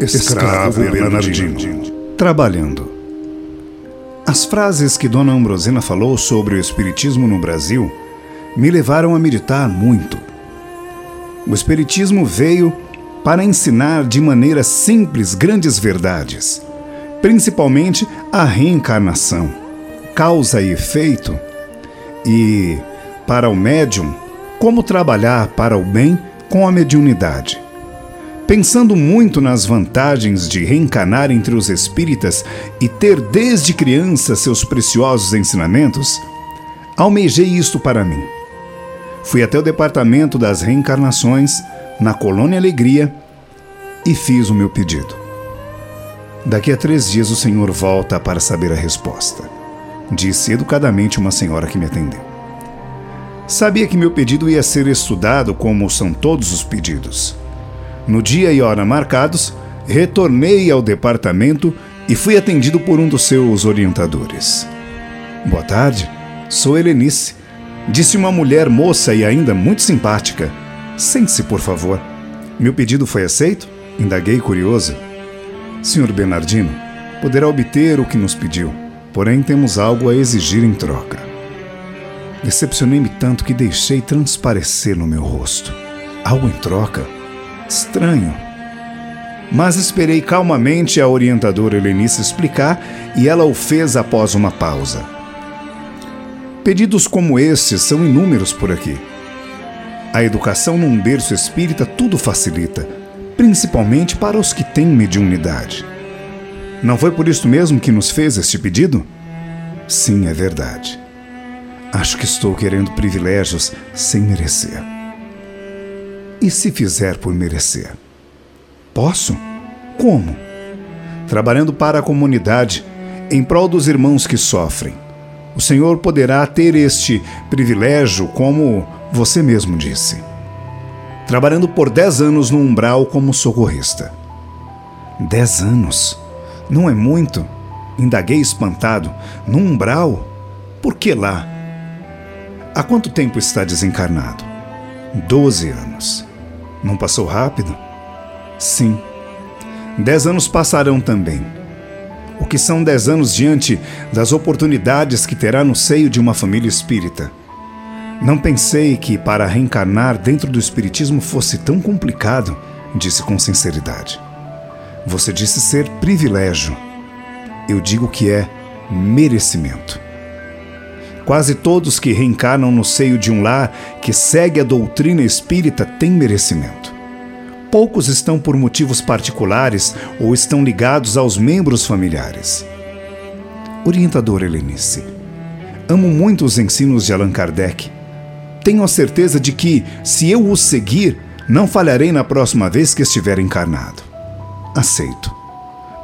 Escravo Bernardino. Trabalhando. As frases que Dona Ambrosina falou sobre o Espiritismo no Brasil me levaram a meditar muito. O Espiritismo veio para ensinar de maneira simples grandes verdades, principalmente a reencarnação, causa e efeito, e, para o médium, como trabalhar para o bem com a mediunidade. Pensando muito nas vantagens de reencarnar entre os espíritas e ter desde criança seus preciosos ensinamentos, almejei isto para mim. Fui até o departamento das reencarnações, na Colônia Alegria, e fiz o meu pedido. Daqui a três dias o senhor volta para saber a resposta, disse educadamente uma senhora que me atendeu. Sabia que meu pedido ia ser estudado como são todos os pedidos no dia e hora marcados, retornei ao departamento e fui atendido por um dos seus orientadores. Boa tarde, sou Helenice, disse uma mulher moça e ainda muito simpática. Sente-se, por favor. Meu pedido foi aceito? Indaguei curioso. Senhor Bernardino, poderá obter o que nos pediu, porém temos algo a exigir em troca. Decepcionei-me tanto que deixei transparecer no meu rosto. Algo em troca? Estranho. Mas esperei calmamente a orientadora Helenice explicar e ela o fez após uma pausa. Pedidos como estes são inúmeros por aqui. A educação num berço espírita tudo facilita, principalmente para os que têm mediunidade. Não foi por isso mesmo que nos fez este pedido? Sim, é verdade. Acho que estou querendo privilégios sem merecer. E se fizer por merecer? Posso? Como? Trabalhando para a comunidade, em prol dos irmãos que sofrem. O Senhor poderá ter este privilégio, como você mesmo disse. Trabalhando por dez anos no umbral como socorrista. Dez anos? Não é muito? Indaguei espantado. No umbral? Por que lá? Há quanto tempo está desencarnado? Doze anos. Não passou rápido? Sim. Dez anos passarão também. O que são dez anos diante das oportunidades que terá no seio de uma família espírita? Não pensei que para reencarnar dentro do Espiritismo fosse tão complicado, disse com sinceridade. Você disse ser privilégio. Eu digo que é merecimento. Quase todos que reencarnam no seio de um lar que segue a doutrina espírita têm merecimento. Poucos estão por motivos particulares ou estão ligados aos membros familiares. Orientador Helenice, amo muito os ensinos de Allan Kardec. Tenho a certeza de que, se eu os seguir, não falharei na próxima vez que estiver encarnado. Aceito.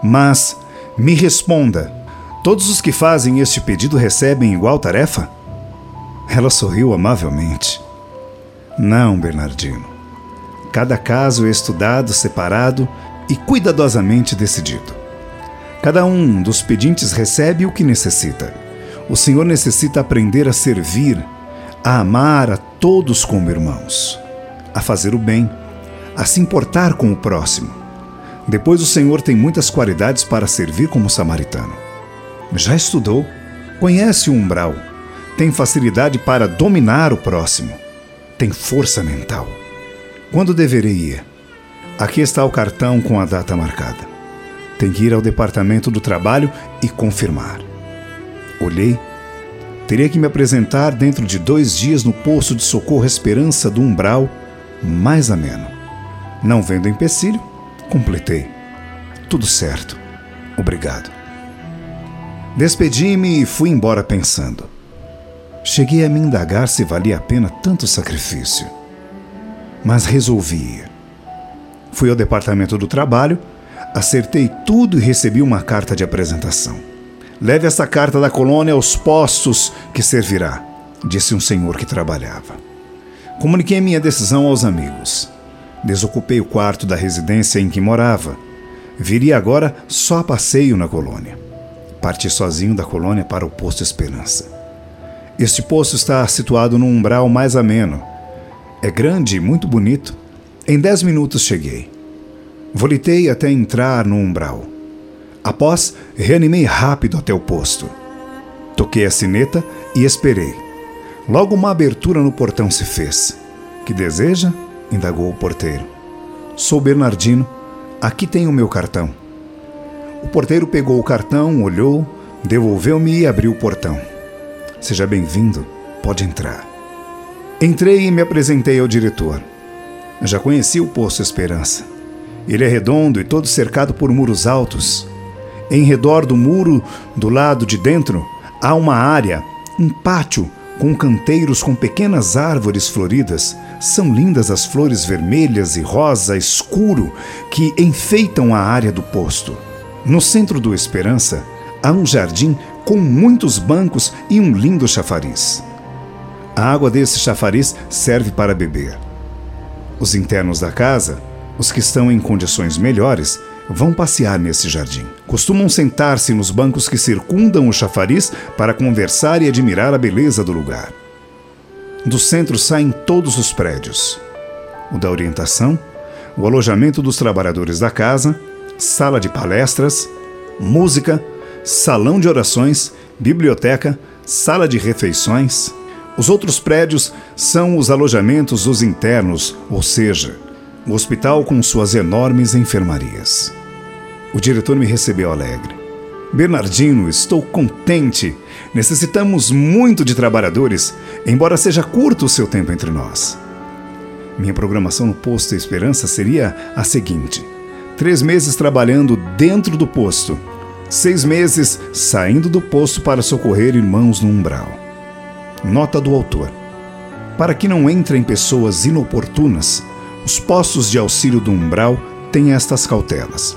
Mas me responda Todos os que fazem este pedido recebem igual tarefa? Ela sorriu amavelmente. Não, Bernardino. Cada caso é estudado separado e cuidadosamente decidido. Cada um dos pedintes recebe o que necessita. O Senhor necessita aprender a servir, a amar a todos como irmãos, a fazer o bem, a se importar com o próximo. Depois, o Senhor tem muitas qualidades para servir como samaritano já estudou, conhece o umbral, tem facilidade para dominar o próximo, tem força mental. Quando deverei ir? Aqui está o cartão com a data marcada. Tem que ir ao departamento do trabalho e confirmar. Olhei. Teria que me apresentar dentro de dois dias no posto de socorro Esperança do Umbral, mais ameno. Não vendo empecilho, completei. Tudo certo. Obrigado. Despedi-me e fui embora pensando. Cheguei a me indagar se valia a pena tanto sacrifício. Mas resolvi ir. Fui ao departamento do trabalho, acertei tudo e recebi uma carta de apresentação. Leve essa carta da colônia aos postos que servirá, disse um senhor que trabalhava. Comuniquei minha decisão aos amigos. Desocupei o quarto da residência em que morava. Viria agora só a passeio na colônia. Parti sozinho da colônia para o posto Esperança. Este posto está situado num umbral mais ameno. É grande e muito bonito. Em dez minutos cheguei. Volitei até entrar no umbral. Após, reanimei rápido até o posto. Toquei a sineta e esperei. Logo uma abertura no portão se fez. Que deseja? indagou o porteiro. Sou Bernardino. Aqui tem o meu cartão. O porteiro pegou o cartão, olhou, devolveu-me e abriu o portão. Seja bem-vindo, pode entrar. Entrei e me apresentei ao diretor. Já conheci o Poço Esperança. Ele é redondo e todo cercado por muros altos. Em redor do muro, do lado de dentro, há uma área, um pátio com canteiros com pequenas árvores floridas. São lindas as flores vermelhas e rosa escuro que enfeitam a área do posto. No centro do Esperança há um jardim com muitos bancos e um lindo chafariz. A água desse chafariz serve para beber. Os internos da casa, os que estão em condições melhores, vão passear nesse jardim. Costumam sentar-se nos bancos que circundam o chafariz para conversar e admirar a beleza do lugar. Do centro saem todos os prédios: o da orientação, o alojamento dos trabalhadores da casa, sala de palestras, música, salão de orações, biblioteca, sala de refeições. Os outros prédios são os alojamentos dos internos, ou seja, o hospital com suas enormes enfermarias. O diretor me recebeu alegre. Bernardino, estou contente. Necessitamos muito de trabalhadores, embora seja curto o seu tempo entre nós. Minha programação no posto Esperança seria a seguinte: três meses trabalhando dentro do posto, seis meses saindo do posto para socorrer irmãos no umbral. Nota do autor: Para que não entrem pessoas inoportunas, os postos de auxílio do umbral têm estas cautelas.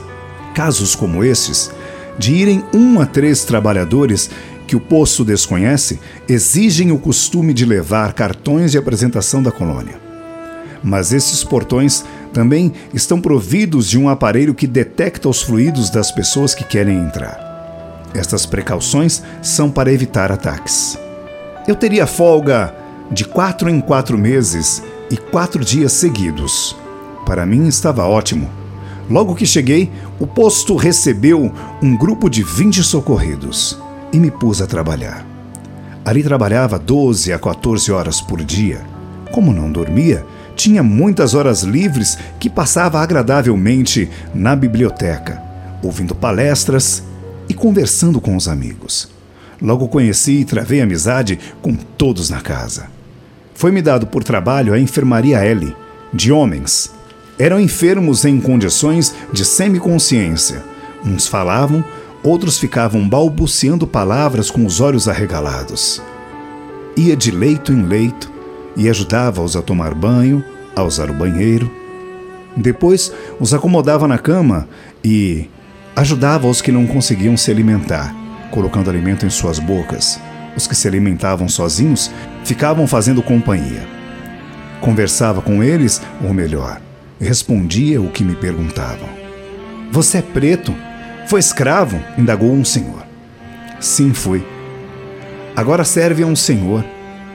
Casos como esses, de irem um a três trabalhadores que o posto desconhece, exigem o costume de levar cartões de apresentação da colônia. Mas esses portões também estão providos de um aparelho que detecta os fluidos das pessoas que querem entrar. Estas precauções são para evitar ataques. Eu teria folga de quatro em quatro meses e quatro dias seguidos. Para mim estava ótimo. Logo que cheguei, o posto recebeu um grupo de 20 socorridos e me pus a trabalhar. Ali trabalhava 12 a 14 horas por dia. Como não dormia, tinha muitas horas livres que passava agradavelmente na biblioteca, ouvindo palestras e conversando com os amigos. Logo conheci e travei amizade com todos na casa. Foi-me dado por trabalho a enfermaria L, de homens. Eram enfermos em condições de semiconsciência. Uns falavam, outros ficavam balbuciando palavras com os olhos arregalados. Ia de leito em leito e ajudava-os a tomar banho, a usar o banheiro. Depois os acomodava na cama e ajudava os que não conseguiam se alimentar, colocando alimento em suas bocas os que se alimentavam sozinhos ficavam fazendo companhia. Conversava com eles, ou melhor, respondia o que me perguntavam. Você é preto? Foi escravo? indagou um senhor. Sim, fui. Agora serve a um senhor.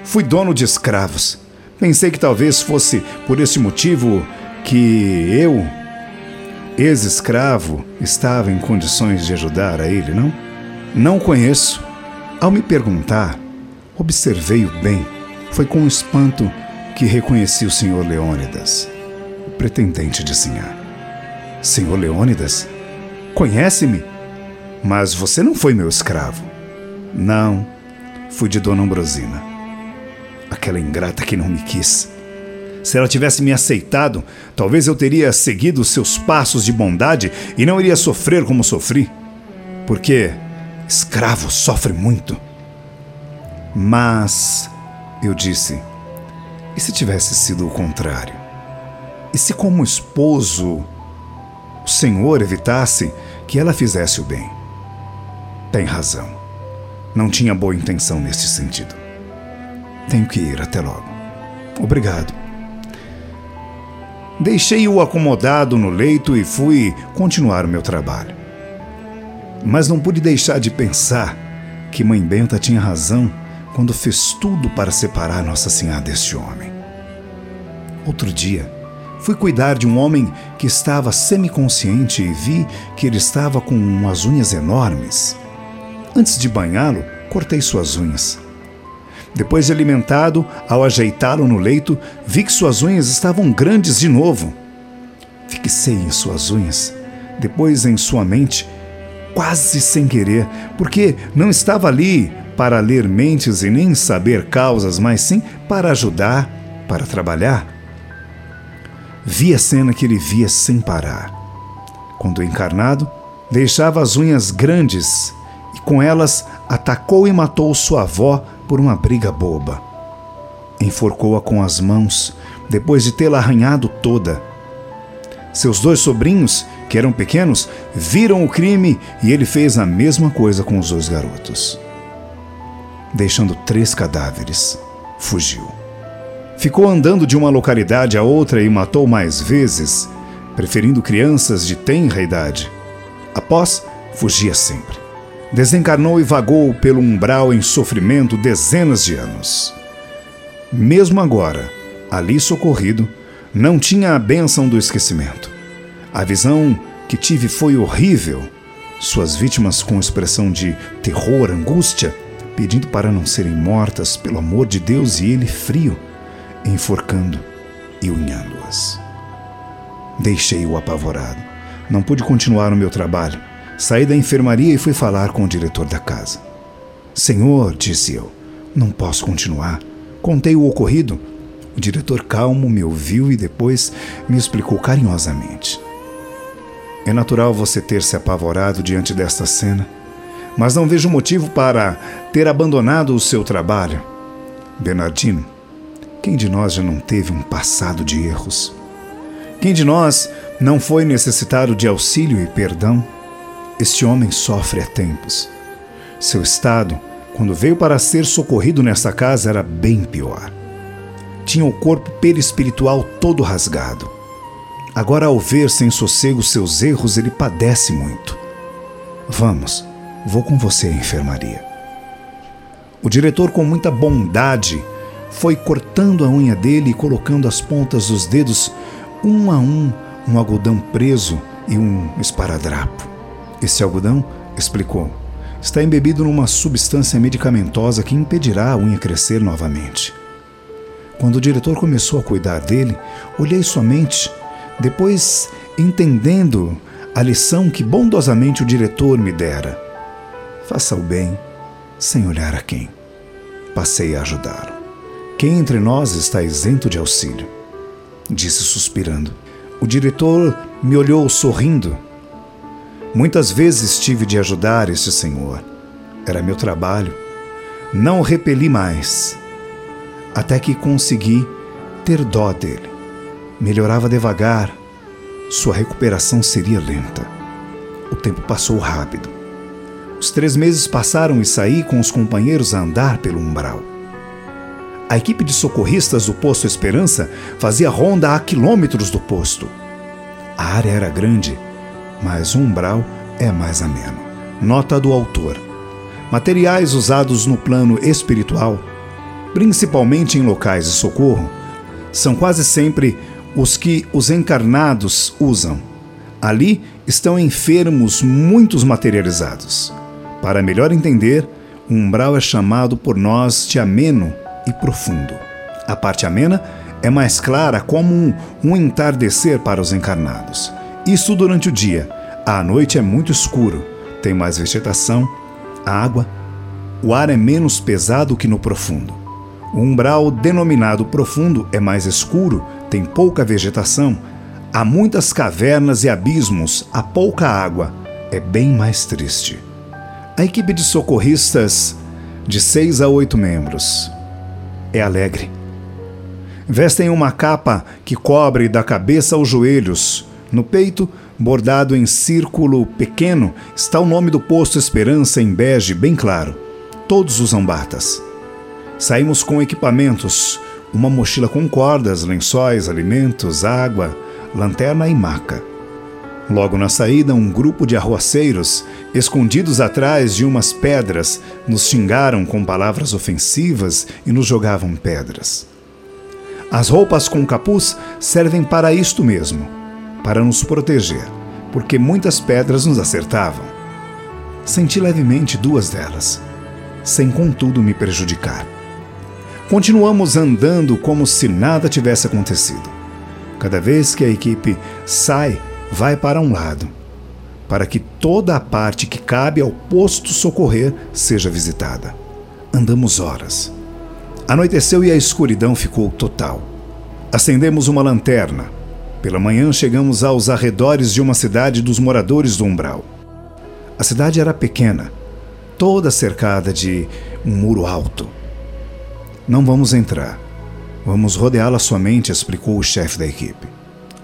Fui dono de escravos. Pensei que talvez fosse por esse motivo que eu, ex-escravo, estava em condições de ajudar a ele, não? Não conheço. Ao me perguntar, observei-o bem. Foi com espanto que reconheci o Sr. Leônidas, o pretendente de Sinhá. Senhor Leônidas? Conhece-me? Mas você não foi meu escravo. Não, fui de Dona Ambrosina. Aquela ingrata que não me quis. Se ela tivesse me aceitado, talvez eu teria seguido seus passos de bondade e não iria sofrer como sofri. Porque Escravo sofre muito. Mas, eu disse, e se tivesse sido o contrário? E se, como esposo, o Senhor evitasse que ela fizesse o bem? Tem razão. Não tinha boa intenção nesse sentido. Tenho que ir até logo. Obrigado. Deixei-o acomodado no leito e fui continuar o meu trabalho. Mas não pude deixar de pensar que Mãe Benta tinha razão quando fez tudo para separar Nossa Senhora deste homem. Outro dia, fui cuidar de um homem que estava semiconsciente e vi que ele estava com umas unhas enormes. Antes de banhá-lo, cortei suas unhas. Depois de alimentado, ao ajeitá-lo no leito, vi que suas unhas estavam grandes de novo. Fixei em suas unhas, depois em sua mente, quase sem querer, porque não estava ali para ler mentes e nem saber causas, mas sim para ajudar, para trabalhar. Vi a cena que ele via sem parar. Quando encarnado, deixava as unhas grandes e com elas atacou e matou sua avó por uma briga boba. Enforcou-a com as mãos, depois de tê-la arranhado toda. Seus dois sobrinhos, que eram pequenos, viram o crime e ele fez a mesma coisa com os dois garotos. Deixando três cadáveres, fugiu. Ficou andando de uma localidade a outra e matou mais vezes, preferindo crianças de tenra idade. Após, fugia sempre desencarnou e vagou pelo umbral em sofrimento dezenas de anos. Mesmo agora, ali socorrido, não tinha a bênção do esquecimento. A visão que tive foi horrível. Suas vítimas, com expressão de terror, angústia, pedindo para não serem mortas pelo amor de Deus e ele frio, enforcando e unhando-as. Deixei-o apavorado. Não pude continuar o meu trabalho Saí da enfermaria e fui falar com o diretor da casa. Senhor, disse eu, não posso continuar. Contei o ocorrido. O diretor calmo me ouviu e depois me explicou carinhosamente. É natural você ter se apavorado diante desta cena, mas não vejo motivo para ter abandonado o seu trabalho. Bernardino, quem de nós já não teve um passado de erros? Quem de nós não foi necessitado de auxílio e perdão? Este homem sofre há tempos. Seu estado, quando veio para ser socorrido nesta casa, era bem pior. Tinha o corpo perispiritual todo rasgado. Agora, ao ver sem sossego seus erros, ele padece muito. Vamos, vou com você à enfermaria. O diretor, com muita bondade, foi cortando a unha dele e colocando as pontas dos dedos, um a um, um algodão preso e um esparadrapo. Esse algodão, explicou, está embebido numa substância medicamentosa que impedirá a unha crescer novamente. Quando o diretor começou a cuidar dele, olhei somente, depois entendendo a lição que bondosamente o diretor me dera. Faça o bem sem olhar a quem. Passei a ajudá-lo. Quem entre nós está isento de auxílio? Disse suspirando. O diretor me olhou sorrindo Muitas vezes tive de ajudar este senhor. Era meu trabalho. Não o repeli mais. Até que consegui ter dó dele. Melhorava devagar. Sua recuperação seria lenta. O tempo passou rápido. Os três meses passaram e saí com os companheiros a andar pelo umbral. A equipe de socorristas do posto Esperança fazia ronda a quilômetros do posto. A área era grande mas o umbral é mais ameno. Nota do autor: materiais usados no plano espiritual, principalmente em locais de socorro, são quase sempre os que os encarnados usam. Ali estão enfermos muitos materializados. Para melhor entender, o umbral é chamado por nós de ameno e profundo. A parte amena é mais clara como um, um entardecer para os encarnados. Isso durante o dia. À noite é muito escuro, tem mais vegetação, água, o ar é menos pesado que no profundo. O umbral denominado profundo é mais escuro, tem pouca vegetação, há muitas cavernas e abismos, há pouca água, é bem mais triste. A equipe de socorristas, de seis a oito membros, é alegre. Vestem uma capa que cobre da cabeça aos joelhos, no peito, bordado em círculo pequeno, está o nome do posto Esperança em bege bem claro. Todos usam batas. Saímos com equipamentos, uma mochila com cordas, lençóis, alimentos, água, lanterna e maca. Logo na saída, um grupo de arruaceiros, escondidos atrás de umas pedras, nos xingaram com palavras ofensivas e nos jogavam pedras. As roupas com capuz servem para isto mesmo, para nos proteger, porque muitas pedras nos acertavam. Senti levemente duas delas, sem contudo me prejudicar. Continuamos andando como se nada tivesse acontecido. Cada vez que a equipe sai, vai para um lado, para que toda a parte que cabe ao posto socorrer seja visitada. Andamos horas. Anoiteceu e a escuridão ficou total. Acendemos uma lanterna. Pela manhã chegamos aos arredores de uma cidade dos moradores do umbral. A cidade era pequena, toda cercada de um muro alto. Não vamos entrar. Vamos rodeá-la somente, explicou o chefe da equipe.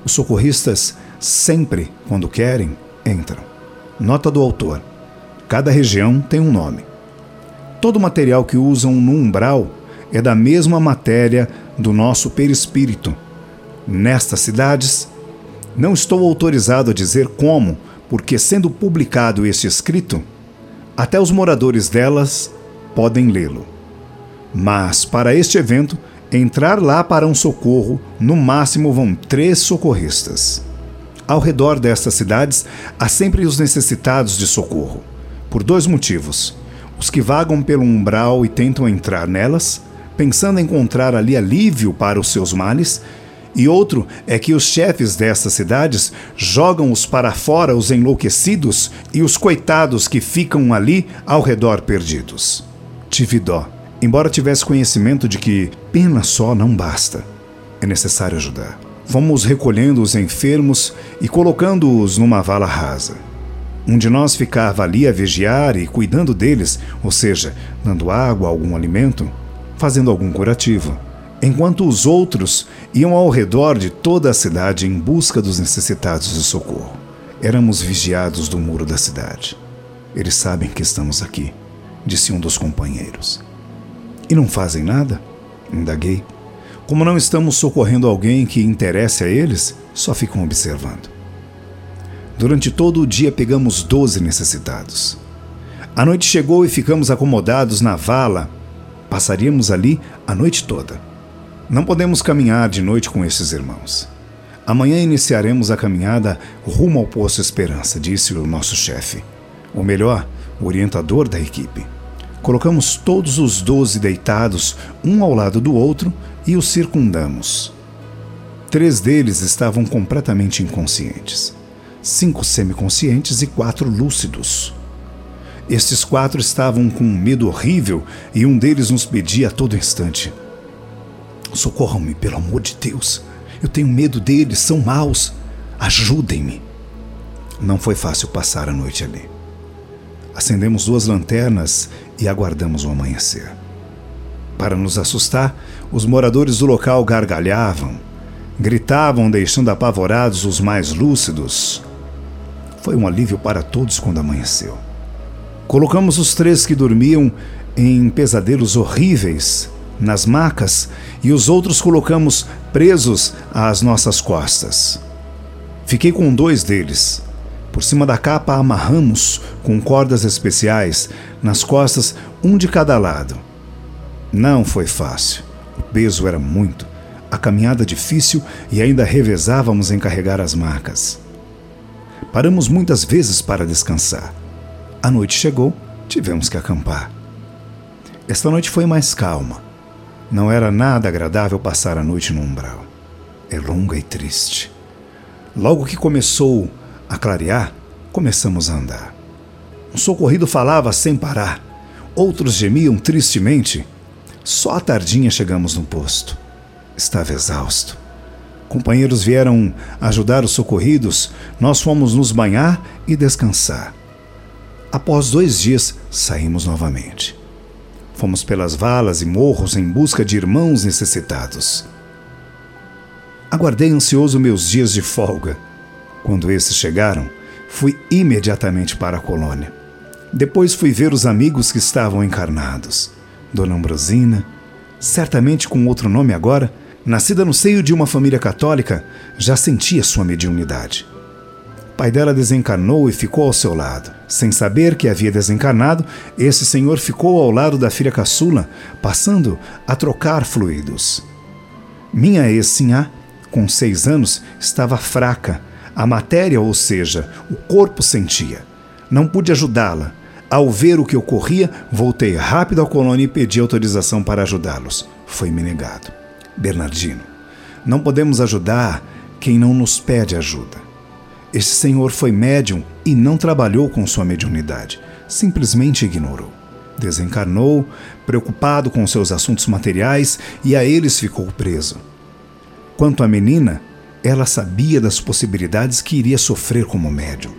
Os socorristas sempre, quando querem, entram. Nota do autor: cada região tem um nome. Todo material que usam no umbral é da mesma matéria do nosso perispírito. Nestas cidades, não estou autorizado a dizer como, porque sendo publicado este escrito, até os moradores delas podem lê-lo. Mas para este evento, entrar lá para um socorro, no máximo vão três socorristas. Ao redor destas cidades há sempre os necessitados de socorro, por dois motivos os que vagam pelo umbral e tentam entrar nelas, pensando encontrar ali alívio para os seus males, e outro é que os chefes dessas cidades jogam-os para fora os enlouquecidos e os coitados que ficam ali ao redor perdidos. Tive dó, embora tivesse conhecimento de que pena só não basta. É necessário ajudar. Fomos recolhendo os enfermos e colocando-os numa vala rasa. Um de nós ficava ali a vigiar e cuidando deles, ou seja, dando água, algum alimento, fazendo algum curativo, enquanto os outros iam ao redor de toda a cidade em busca dos necessitados de socorro. Éramos vigiados do muro da cidade. Eles sabem que estamos aqui, disse um dos companheiros. E não fazem nada? Indaguei. Como não estamos socorrendo alguém que interesse a eles, só ficam observando. Durante todo o dia pegamos doze necessitados. A noite chegou e ficamos acomodados na vala. Passaríamos ali a noite toda. Não podemos caminhar de noite com esses irmãos. Amanhã iniciaremos a caminhada rumo ao Poço Esperança, disse o nosso chefe. Ou melhor, o orientador da equipe. Colocamos todos os doze deitados, um ao lado do outro, e os circundamos. Três deles estavam completamente inconscientes cinco semiconscientes e quatro lúcidos. Estes quatro estavam com um medo horrível e um deles nos pedia a todo instante: Socorram-me, pelo amor de Deus. Eu tenho medo deles, são maus. Ajudem-me. Não foi fácil passar a noite ali. Acendemos duas lanternas e aguardamos o amanhecer. Para nos assustar, os moradores do local gargalhavam, gritavam, deixando apavorados os mais lúcidos. Foi um alívio para todos quando amanheceu. Colocamos os três que dormiam em pesadelos horríveis nas macas e os outros colocamos presos às nossas costas. Fiquei com dois deles. Por cima da capa amarramos com cordas especiais nas costas, um de cada lado. Não foi fácil. O peso era muito, a caminhada difícil e ainda revezávamos em carregar as macas. Paramos muitas vezes para descansar. A noite chegou, tivemos que acampar. Esta noite foi mais calma. Não era nada agradável passar a noite no umbral. É longa e triste. Logo que começou a clarear, começamos a andar. Um socorrido falava sem parar. Outros gemiam tristemente. Só à tardinha chegamos no posto. Estava exausto. Companheiros vieram ajudar os socorridos, nós fomos nos banhar e descansar. Após dois dias, saímos novamente. Fomos pelas valas e morros em busca de irmãos necessitados. Aguardei ansioso meus dias de folga. Quando esses chegaram, fui imediatamente para a colônia. Depois fui ver os amigos que estavam encarnados. Dona Ambrosina, certamente com outro nome agora, nascida no seio de uma família católica, já sentia sua mediunidade. Pai dela desencarnou e ficou ao seu lado. Sem saber que havia desencarnado, esse senhor ficou ao lado da filha caçula, passando a trocar fluidos. Minha ex-sinhá, com seis anos, estava fraca. A matéria, ou seja, o corpo sentia. Não pude ajudá-la. Ao ver o que ocorria, voltei rápido à colônia e pedi autorização para ajudá-los. Foi-me negado. Bernardino, não podemos ajudar quem não nos pede ajuda. Este senhor foi médium e não trabalhou com sua mediunidade, simplesmente ignorou. Desencarnou, preocupado com seus assuntos materiais, e a eles ficou preso. Quanto à menina, ela sabia das possibilidades que iria sofrer como médium.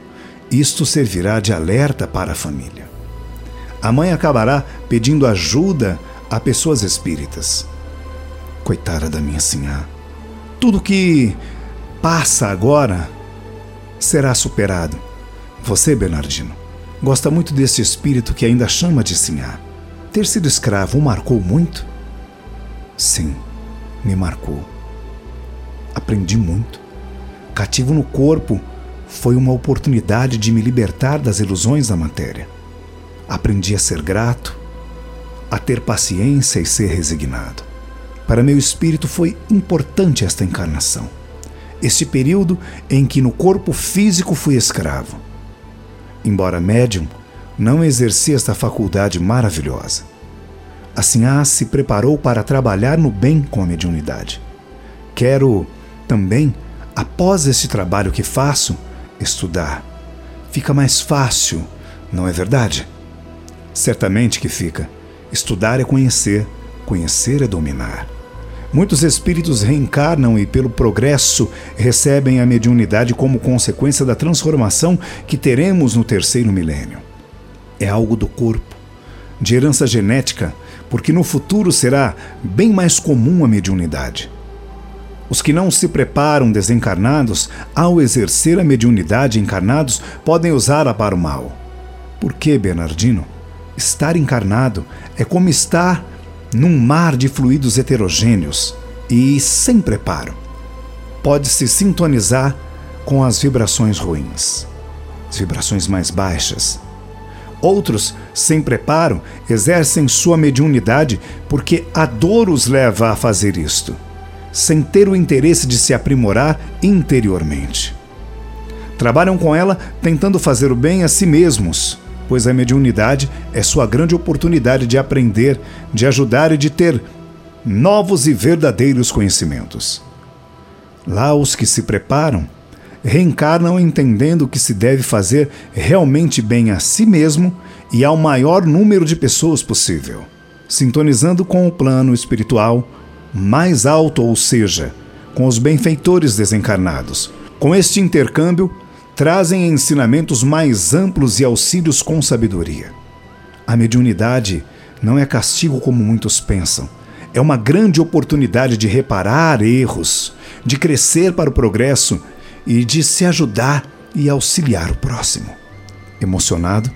Isto servirá de alerta para a família. A mãe acabará pedindo ajuda a pessoas espíritas. Coitada da minha sinhá. Tudo que passa agora será superado. Você, Bernardino, gosta muito desse espírito que ainda chama de sinhá. Ter sido escravo o marcou muito? Sim, me marcou. Aprendi muito. Cativo no corpo foi uma oportunidade de me libertar das ilusões da matéria. Aprendi a ser grato, a ter paciência e ser resignado. Para meu espírito foi importante esta encarnação este período em que no corpo físico fui escravo. Embora médium, não exerci esta faculdade maravilhosa. Assim, A se preparou para trabalhar no bem com a mediunidade. Quero também, após este trabalho que faço, estudar. Fica mais fácil, não é verdade? Certamente que fica. Estudar é conhecer, conhecer é dominar. Muitos espíritos reencarnam e, pelo progresso, recebem a mediunidade como consequência da transformação que teremos no terceiro milênio. É algo do corpo, de herança genética, porque no futuro será bem mais comum a mediunidade. Os que não se preparam desencarnados, ao exercer a mediunidade encarnados, podem usá-la para o mal. Por que, Bernardino? Estar encarnado é como estar num mar de fluidos heterogêneos e sem preparo. Pode-se sintonizar com as vibrações ruins, as vibrações mais baixas. Outros, sem preparo, exercem sua mediunidade porque a dor os leva a fazer isto, sem ter o interesse de se aprimorar interiormente. Trabalham com ela tentando fazer o bem a si mesmos pois a mediunidade é sua grande oportunidade de aprender, de ajudar e de ter novos e verdadeiros conhecimentos. Lá, os que se preparam reencarnam entendendo que se deve fazer realmente bem a si mesmo e ao maior número de pessoas possível, sintonizando com o plano espiritual mais alto, ou seja, com os benfeitores desencarnados. Com este intercâmbio, trazem ensinamentos mais amplos e auxílios com sabedoria. A mediunidade não é castigo como muitos pensam. É uma grande oportunidade de reparar erros, de crescer para o progresso e de se ajudar e auxiliar o próximo. Emocionado,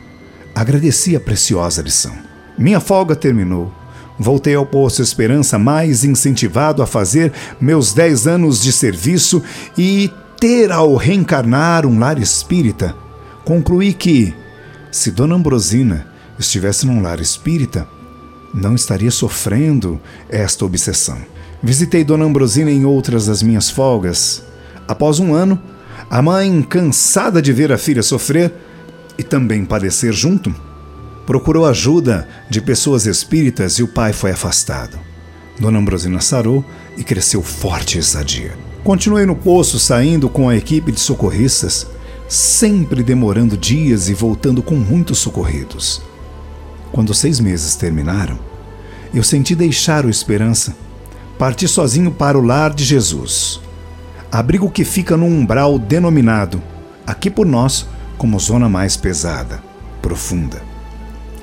agradeci a preciosa lição. Minha folga terminou. Voltei ao Poço Esperança mais incentivado a fazer meus 10 anos de serviço e ter ao reencarnar um lar espírita, concluí que, se Dona Ambrosina estivesse num lar espírita, não estaria sofrendo esta obsessão. Visitei Dona Ambrosina em outras das minhas folgas. Após um ano, a mãe, cansada de ver a filha sofrer e também padecer junto, procurou ajuda de pessoas espíritas e o pai foi afastado. Dona Ambrosina sarou e cresceu forte e sadia. Continuei no poço saindo com a equipe de socorristas, sempre demorando dias e voltando com muitos socorridos. Quando seis meses terminaram, eu senti deixar o Esperança, parti sozinho para o lar de Jesus, abrigo que fica num umbral denominado, aqui por nós, como zona mais pesada, profunda.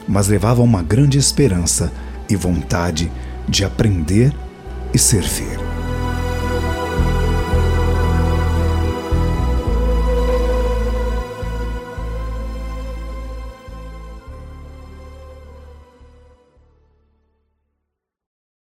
Mas levava uma grande esperança e vontade de aprender e servir.